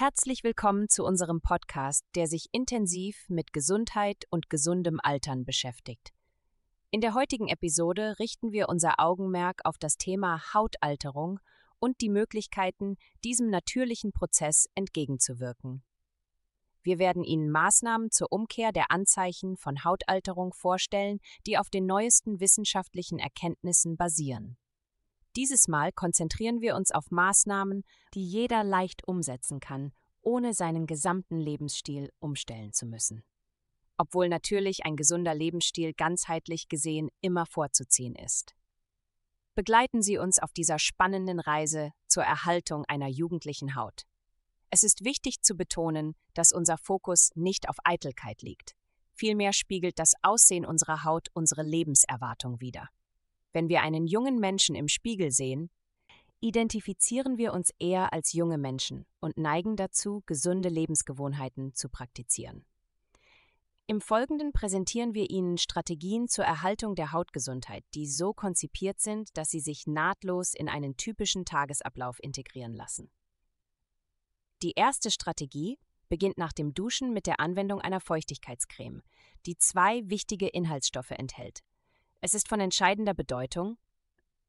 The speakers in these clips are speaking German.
Herzlich willkommen zu unserem Podcast, der sich intensiv mit Gesundheit und gesundem Altern beschäftigt. In der heutigen Episode richten wir unser Augenmerk auf das Thema Hautalterung und die Möglichkeiten, diesem natürlichen Prozess entgegenzuwirken. Wir werden Ihnen Maßnahmen zur Umkehr der Anzeichen von Hautalterung vorstellen, die auf den neuesten wissenschaftlichen Erkenntnissen basieren. Dieses Mal konzentrieren wir uns auf Maßnahmen, die jeder leicht umsetzen kann, ohne seinen gesamten Lebensstil umstellen zu müssen. Obwohl natürlich ein gesunder Lebensstil ganzheitlich gesehen immer vorzuziehen ist. Begleiten Sie uns auf dieser spannenden Reise zur Erhaltung einer jugendlichen Haut. Es ist wichtig zu betonen, dass unser Fokus nicht auf Eitelkeit liegt. Vielmehr spiegelt das Aussehen unserer Haut unsere Lebenserwartung wider. Wenn wir einen jungen Menschen im Spiegel sehen, identifizieren wir uns eher als junge Menschen und neigen dazu, gesunde Lebensgewohnheiten zu praktizieren. Im Folgenden präsentieren wir Ihnen Strategien zur Erhaltung der Hautgesundheit, die so konzipiert sind, dass sie sich nahtlos in einen typischen Tagesablauf integrieren lassen. Die erste Strategie beginnt nach dem Duschen mit der Anwendung einer Feuchtigkeitscreme, die zwei wichtige Inhaltsstoffe enthält, es ist von entscheidender Bedeutung,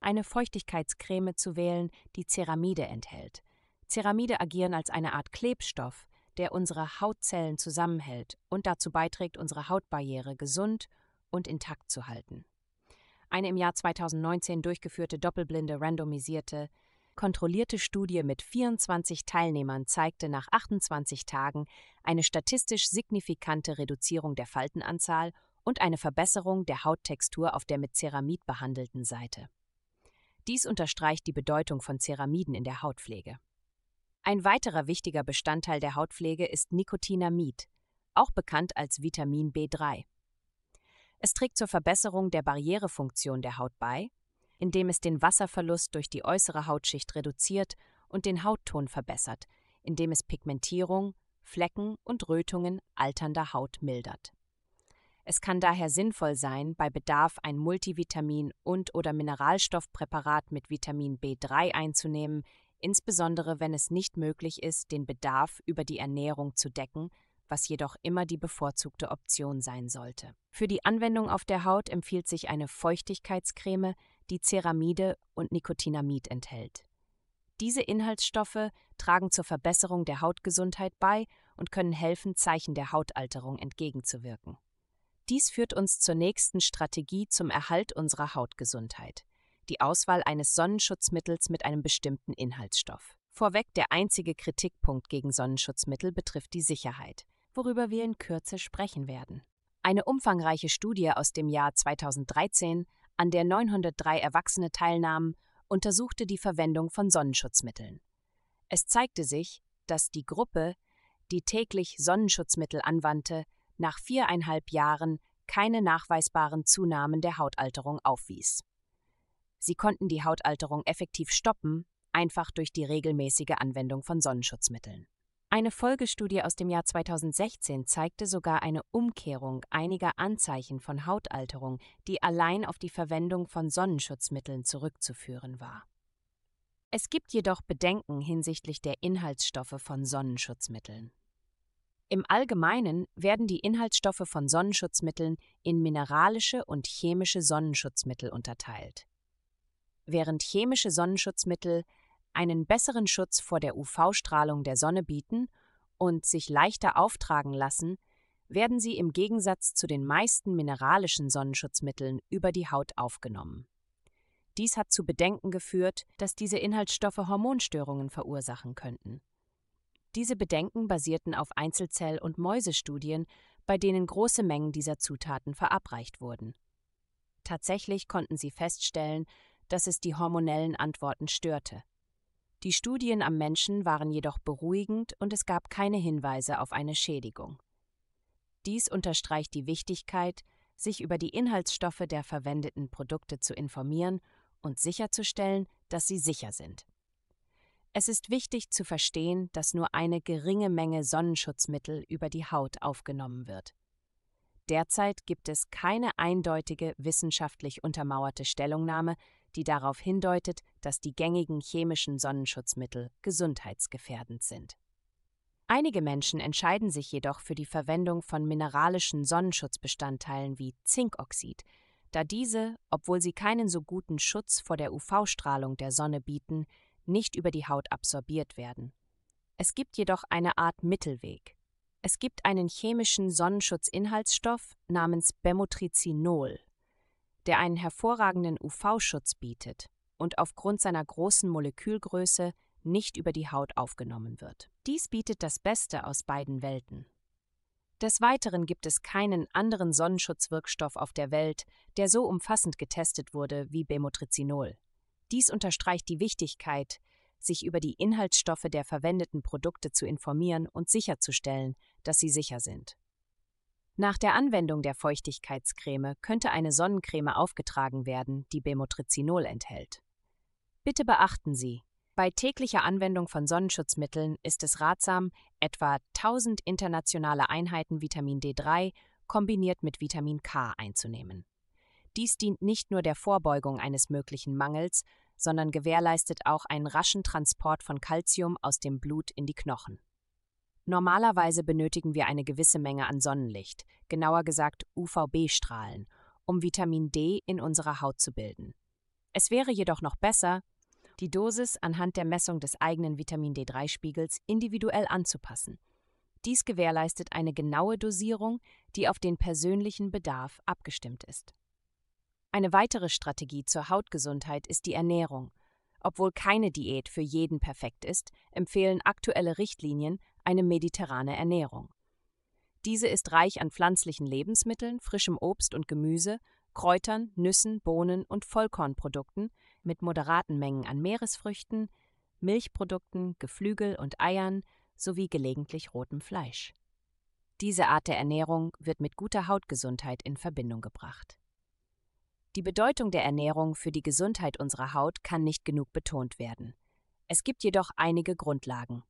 eine Feuchtigkeitscreme zu wählen, die Ceramide enthält. Ceramide agieren als eine Art Klebstoff, der unsere Hautzellen zusammenhält und dazu beiträgt, unsere Hautbarriere gesund und intakt zu halten. Eine im Jahr 2019 durchgeführte doppelblinde, randomisierte, kontrollierte Studie mit 24 Teilnehmern zeigte nach 28 Tagen eine statistisch signifikante Reduzierung der Faltenanzahl und eine Verbesserung der Hauttextur auf der mit Ceramid behandelten Seite. Dies unterstreicht die Bedeutung von Ceramiden in der Hautpflege. Ein weiterer wichtiger Bestandteil der Hautpflege ist Nicotinamid, auch bekannt als Vitamin B3. Es trägt zur Verbesserung der Barrierefunktion der Haut bei, indem es den Wasserverlust durch die äußere Hautschicht reduziert und den Hautton verbessert, indem es Pigmentierung, Flecken und Rötungen alternder Haut mildert. Es kann daher sinnvoll sein, bei Bedarf ein Multivitamin- und/oder Mineralstoffpräparat mit Vitamin B3 einzunehmen, insbesondere wenn es nicht möglich ist, den Bedarf über die Ernährung zu decken, was jedoch immer die bevorzugte Option sein sollte. Für die Anwendung auf der Haut empfiehlt sich eine Feuchtigkeitscreme, die Ceramide und Nicotinamid enthält. Diese Inhaltsstoffe tragen zur Verbesserung der Hautgesundheit bei und können helfen, Zeichen der Hautalterung entgegenzuwirken. Dies führt uns zur nächsten Strategie zum Erhalt unserer Hautgesundheit. Die Auswahl eines Sonnenschutzmittels mit einem bestimmten Inhaltsstoff. Vorweg der einzige Kritikpunkt gegen Sonnenschutzmittel betrifft die Sicherheit, worüber wir in Kürze sprechen werden. Eine umfangreiche Studie aus dem Jahr 2013, an der 903 Erwachsene teilnahmen, untersuchte die Verwendung von Sonnenschutzmitteln. Es zeigte sich, dass die Gruppe, die täglich Sonnenschutzmittel anwandte, nach viereinhalb Jahren keine nachweisbaren Zunahmen der Hautalterung aufwies. Sie konnten die Hautalterung effektiv stoppen, einfach durch die regelmäßige Anwendung von Sonnenschutzmitteln. Eine Folgestudie aus dem Jahr 2016 zeigte sogar eine Umkehrung einiger Anzeichen von Hautalterung, die allein auf die Verwendung von Sonnenschutzmitteln zurückzuführen war. Es gibt jedoch Bedenken hinsichtlich der Inhaltsstoffe von Sonnenschutzmitteln. Im Allgemeinen werden die Inhaltsstoffe von Sonnenschutzmitteln in mineralische und chemische Sonnenschutzmittel unterteilt. Während chemische Sonnenschutzmittel einen besseren Schutz vor der UV-Strahlung der Sonne bieten und sich leichter auftragen lassen, werden sie im Gegensatz zu den meisten mineralischen Sonnenschutzmitteln über die Haut aufgenommen. Dies hat zu Bedenken geführt, dass diese Inhaltsstoffe Hormonstörungen verursachen könnten. Diese Bedenken basierten auf Einzelzell- und Mäusestudien, bei denen große Mengen dieser Zutaten verabreicht wurden. Tatsächlich konnten sie feststellen, dass es die hormonellen Antworten störte. Die Studien am Menschen waren jedoch beruhigend und es gab keine Hinweise auf eine Schädigung. Dies unterstreicht die Wichtigkeit, sich über die Inhaltsstoffe der verwendeten Produkte zu informieren und sicherzustellen, dass sie sicher sind. Es ist wichtig zu verstehen, dass nur eine geringe Menge Sonnenschutzmittel über die Haut aufgenommen wird. Derzeit gibt es keine eindeutige wissenschaftlich untermauerte Stellungnahme, die darauf hindeutet, dass die gängigen chemischen Sonnenschutzmittel gesundheitsgefährdend sind. Einige Menschen entscheiden sich jedoch für die Verwendung von mineralischen Sonnenschutzbestandteilen wie Zinkoxid, da diese, obwohl sie keinen so guten Schutz vor der UV-Strahlung der Sonne bieten, nicht über die Haut absorbiert werden. Es gibt jedoch eine Art Mittelweg. Es gibt einen chemischen Sonnenschutzinhaltsstoff namens Bemotrizinol, der einen hervorragenden UV-Schutz bietet und aufgrund seiner großen Molekülgröße nicht über die Haut aufgenommen wird. Dies bietet das Beste aus beiden Welten. Des Weiteren gibt es keinen anderen Sonnenschutzwirkstoff auf der Welt, der so umfassend getestet wurde wie Bemotrizinol. Dies unterstreicht die Wichtigkeit, sich über die Inhaltsstoffe der verwendeten Produkte zu informieren und sicherzustellen, dass sie sicher sind. Nach der Anwendung der Feuchtigkeitscreme könnte eine Sonnencreme aufgetragen werden, die Bemotrizinol enthält. Bitte beachten Sie, bei täglicher Anwendung von Sonnenschutzmitteln ist es ratsam, etwa 1000 internationale Einheiten Vitamin D3 kombiniert mit Vitamin K einzunehmen. Dies dient nicht nur der Vorbeugung eines möglichen Mangels, sondern gewährleistet auch einen raschen Transport von Calcium aus dem Blut in die Knochen. Normalerweise benötigen wir eine gewisse Menge an Sonnenlicht, genauer gesagt UVB-Strahlen, um Vitamin D in unserer Haut zu bilden. Es wäre jedoch noch besser, die Dosis anhand der Messung des eigenen Vitamin D3-Spiegels individuell anzupassen. Dies gewährleistet eine genaue Dosierung, die auf den persönlichen Bedarf abgestimmt ist. Eine weitere Strategie zur Hautgesundheit ist die Ernährung. Obwohl keine Diät für jeden perfekt ist, empfehlen aktuelle Richtlinien eine mediterrane Ernährung. Diese ist reich an pflanzlichen Lebensmitteln, frischem Obst und Gemüse, Kräutern, Nüssen, Bohnen und Vollkornprodukten, mit moderaten Mengen an Meeresfrüchten, Milchprodukten, Geflügel und Eiern sowie gelegentlich rotem Fleisch. Diese Art der Ernährung wird mit guter Hautgesundheit in Verbindung gebracht. Die Bedeutung der Ernährung für die Gesundheit unserer Haut kann nicht genug betont werden. Es gibt jedoch einige Grundlagen.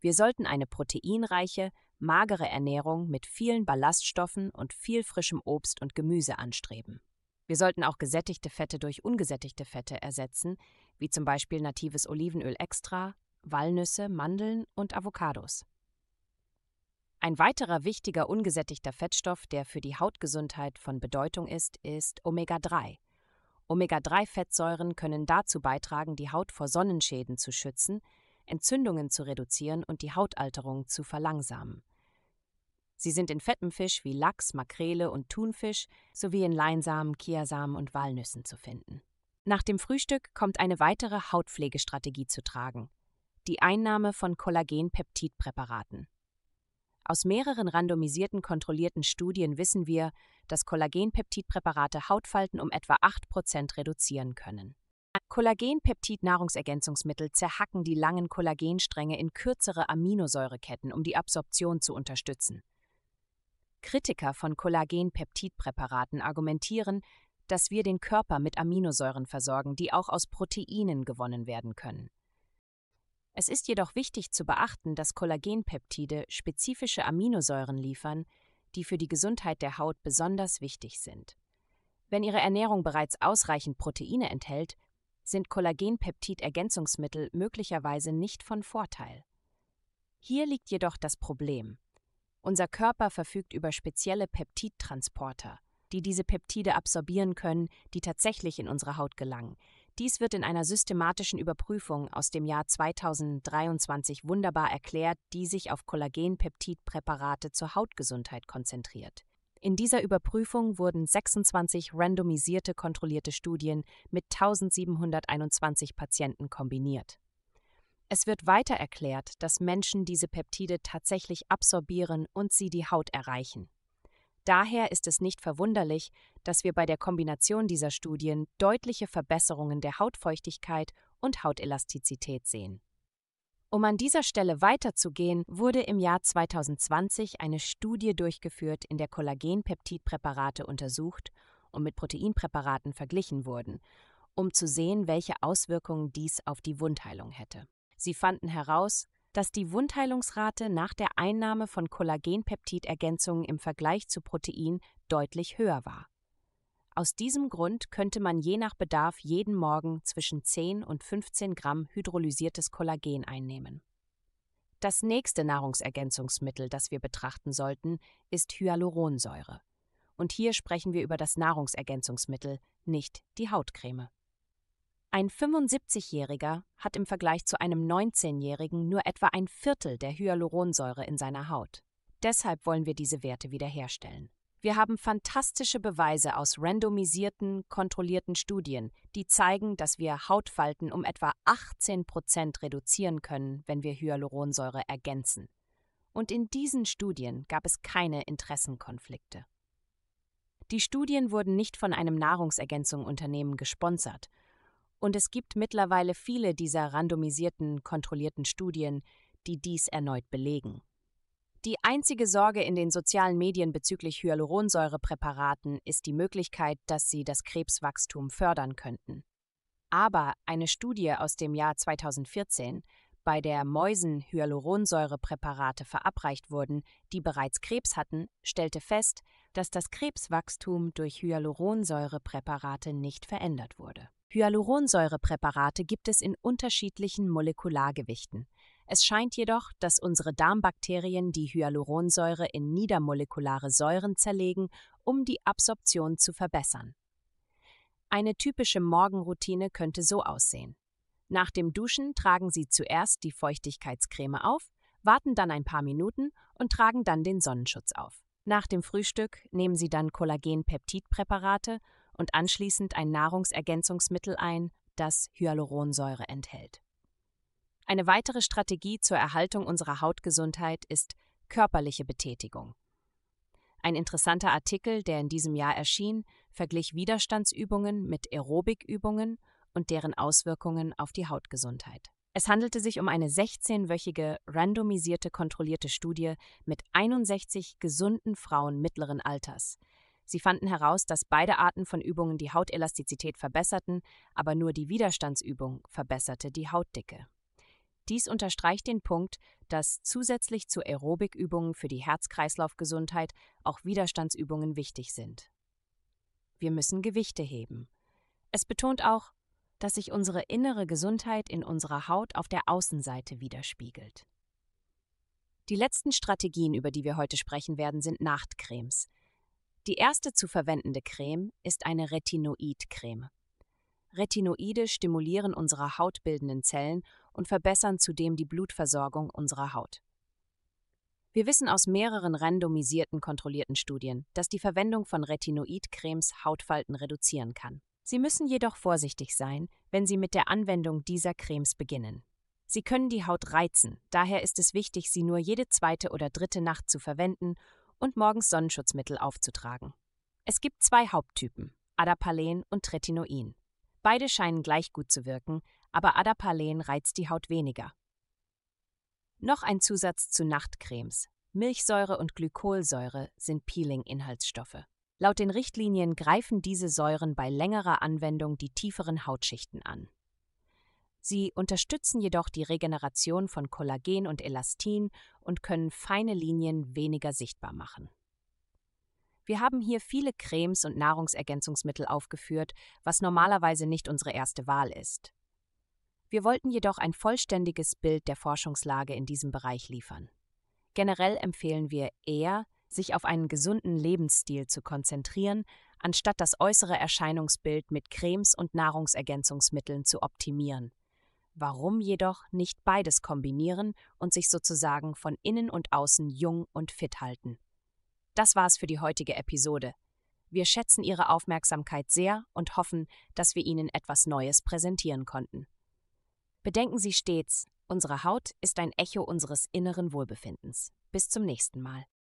Wir sollten eine proteinreiche, magere Ernährung mit vielen Ballaststoffen und viel frischem Obst und Gemüse anstreben. Wir sollten auch gesättigte Fette durch ungesättigte Fette ersetzen, wie zum Beispiel natives Olivenöl extra, Walnüsse, Mandeln und Avocados. Ein weiterer wichtiger ungesättigter Fettstoff, der für die Hautgesundheit von Bedeutung ist, ist Omega-3. Omega-3-Fettsäuren können dazu beitragen, die Haut vor Sonnenschäden zu schützen, Entzündungen zu reduzieren und die Hautalterung zu verlangsamen. Sie sind in fettem Fisch wie Lachs, Makrele und Thunfisch sowie in Leinsamen, Kiasamen und Walnüssen zu finden. Nach dem Frühstück kommt eine weitere Hautpflegestrategie zu tragen: die Einnahme von Kollagenpeptidpräparaten. Aus mehreren randomisierten kontrollierten Studien wissen wir, dass Kollagenpeptidpräparate Hautfalten um etwa 8% reduzieren können. Kollagenpeptid-Nahrungsergänzungsmittel zerhacken die langen Kollagenstränge in kürzere Aminosäureketten, um die Absorption zu unterstützen. Kritiker von Kollagenpeptidpräparaten argumentieren, dass wir den Körper mit Aminosäuren versorgen, die auch aus Proteinen gewonnen werden können. Es ist jedoch wichtig zu beachten, dass Kollagenpeptide spezifische Aminosäuren liefern, die für die Gesundheit der Haut besonders wichtig sind. Wenn Ihre Ernährung bereits ausreichend Proteine enthält, sind Kollagenpeptid-Ergänzungsmittel möglicherweise nicht von Vorteil. Hier liegt jedoch das Problem. Unser Körper verfügt über spezielle Peptidtransporter, die diese Peptide absorbieren können, die tatsächlich in unsere Haut gelangen. Dies wird in einer systematischen Überprüfung aus dem Jahr 2023 wunderbar erklärt, die sich auf Kollagenpeptidpräparate zur Hautgesundheit konzentriert. In dieser Überprüfung wurden 26 randomisierte kontrollierte Studien mit 1721 Patienten kombiniert. Es wird weiter erklärt, dass Menschen diese Peptide tatsächlich absorbieren und sie die Haut erreichen. Daher ist es nicht verwunderlich, dass wir bei der Kombination dieser Studien deutliche Verbesserungen der Hautfeuchtigkeit und Hautelastizität sehen. Um an dieser Stelle weiterzugehen, wurde im Jahr 2020 eine Studie durchgeführt, in der Kollagenpeptidpräparate untersucht und mit Proteinpräparaten verglichen wurden, um zu sehen, welche Auswirkungen dies auf die Wundheilung hätte. Sie fanden heraus, dass die Wundheilungsrate nach der Einnahme von Kollagenpeptidergänzungen im Vergleich zu Protein deutlich höher war. Aus diesem Grund könnte man je nach Bedarf jeden Morgen zwischen 10 und 15 Gramm hydrolysiertes Kollagen einnehmen. Das nächste Nahrungsergänzungsmittel, das wir betrachten sollten, ist Hyaluronsäure. Und hier sprechen wir über das Nahrungsergänzungsmittel, nicht die Hautcreme. Ein 75-Jähriger hat im Vergleich zu einem 19-Jährigen nur etwa ein Viertel der Hyaluronsäure in seiner Haut. Deshalb wollen wir diese Werte wiederherstellen. Wir haben fantastische Beweise aus randomisierten, kontrollierten Studien, die zeigen, dass wir Hautfalten um etwa 18 Prozent reduzieren können, wenn wir Hyaluronsäure ergänzen. Und in diesen Studien gab es keine Interessenkonflikte. Die Studien wurden nicht von einem Nahrungsergänzungsunternehmen gesponsert, und es gibt mittlerweile viele dieser randomisierten, kontrollierten Studien, die dies erneut belegen. Die einzige Sorge in den sozialen Medien bezüglich Hyaluronsäurepräparaten ist die Möglichkeit, dass sie das Krebswachstum fördern könnten. Aber eine Studie aus dem Jahr 2014, bei der Mäusen Hyaluronsäurepräparate verabreicht wurden, die bereits Krebs hatten, stellte fest, dass das Krebswachstum durch Hyaluronsäurepräparate nicht verändert wurde. Hyaluronsäurepräparate gibt es in unterschiedlichen Molekulargewichten. Es scheint jedoch, dass unsere Darmbakterien die Hyaluronsäure in niedermolekulare Säuren zerlegen, um die Absorption zu verbessern. Eine typische Morgenroutine könnte so aussehen. Nach dem Duschen tragen Sie zuerst die Feuchtigkeitscreme auf, warten dann ein paar Minuten und tragen dann den Sonnenschutz auf. Nach dem Frühstück nehmen Sie dann Kollagenpeptidpräparate und anschließend ein Nahrungsergänzungsmittel ein, das Hyaluronsäure enthält. Eine weitere Strategie zur Erhaltung unserer Hautgesundheit ist körperliche Betätigung. Ein interessanter Artikel, der in diesem Jahr erschien, verglich Widerstandsübungen mit Aerobikübungen und deren Auswirkungen auf die Hautgesundheit. Es handelte sich um eine 16-wöchige, randomisierte, kontrollierte Studie mit 61 gesunden Frauen mittleren Alters. Sie fanden heraus, dass beide Arten von Übungen die Hautelastizität verbesserten, aber nur die Widerstandsübung verbesserte die Hautdicke. Dies unterstreicht den Punkt, dass zusätzlich zu Aerobikübungen für die Herz-Kreislauf-Gesundheit auch Widerstandsübungen wichtig sind. Wir müssen Gewichte heben. Es betont auch, dass sich unsere innere Gesundheit in unserer Haut auf der Außenseite widerspiegelt. Die letzten Strategien, über die wir heute sprechen werden, sind Nachtcremes. Die erste zu verwendende Creme ist eine Retinoid-Creme. Retinoide stimulieren unsere hautbildenden Zellen und verbessern zudem die Blutversorgung unserer Haut. Wir wissen aus mehreren randomisierten kontrollierten Studien, dass die Verwendung von Retinoid-Cremes Hautfalten reduzieren kann. Sie müssen jedoch vorsichtig sein, wenn Sie mit der Anwendung dieser Cremes beginnen. Sie können die Haut reizen, daher ist es wichtig, sie nur jede zweite oder dritte Nacht zu verwenden und morgens Sonnenschutzmittel aufzutragen. Es gibt zwei Haupttypen, Adapalen und Retinoin. Beide scheinen gleich gut zu wirken, aber Adapalen reizt die Haut weniger. Noch ein Zusatz zu Nachtcremes. Milchsäure und Glykolsäure sind Peeling-Inhaltsstoffe. Laut den Richtlinien greifen diese Säuren bei längerer Anwendung die tieferen Hautschichten an. Sie unterstützen jedoch die Regeneration von Kollagen und Elastin und können feine Linien weniger sichtbar machen. Wir haben hier viele Cremes und Nahrungsergänzungsmittel aufgeführt, was normalerweise nicht unsere erste Wahl ist. Wir wollten jedoch ein vollständiges Bild der Forschungslage in diesem Bereich liefern. Generell empfehlen wir eher, sich auf einen gesunden Lebensstil zu konzentrieren, anstatt das äußere Erscheinungsbild mit Cremes und Nahrungsergänzungsmitteln zu optimieren. Warum jedoch nicht beides kombinieren und sich sozusagen von innen und außen jung und fit halten? Das war's für die heutige Episode. Wir schätzen Ihre Aufmerksamkeit sehr und hoffen, dass wir Ihnen etwas Neues präsentieren konnten. Bedenken Sie stets, unsere Haut ist ein Echo unseres inneren Wohlbefindens. Bis zum nächsten Mal.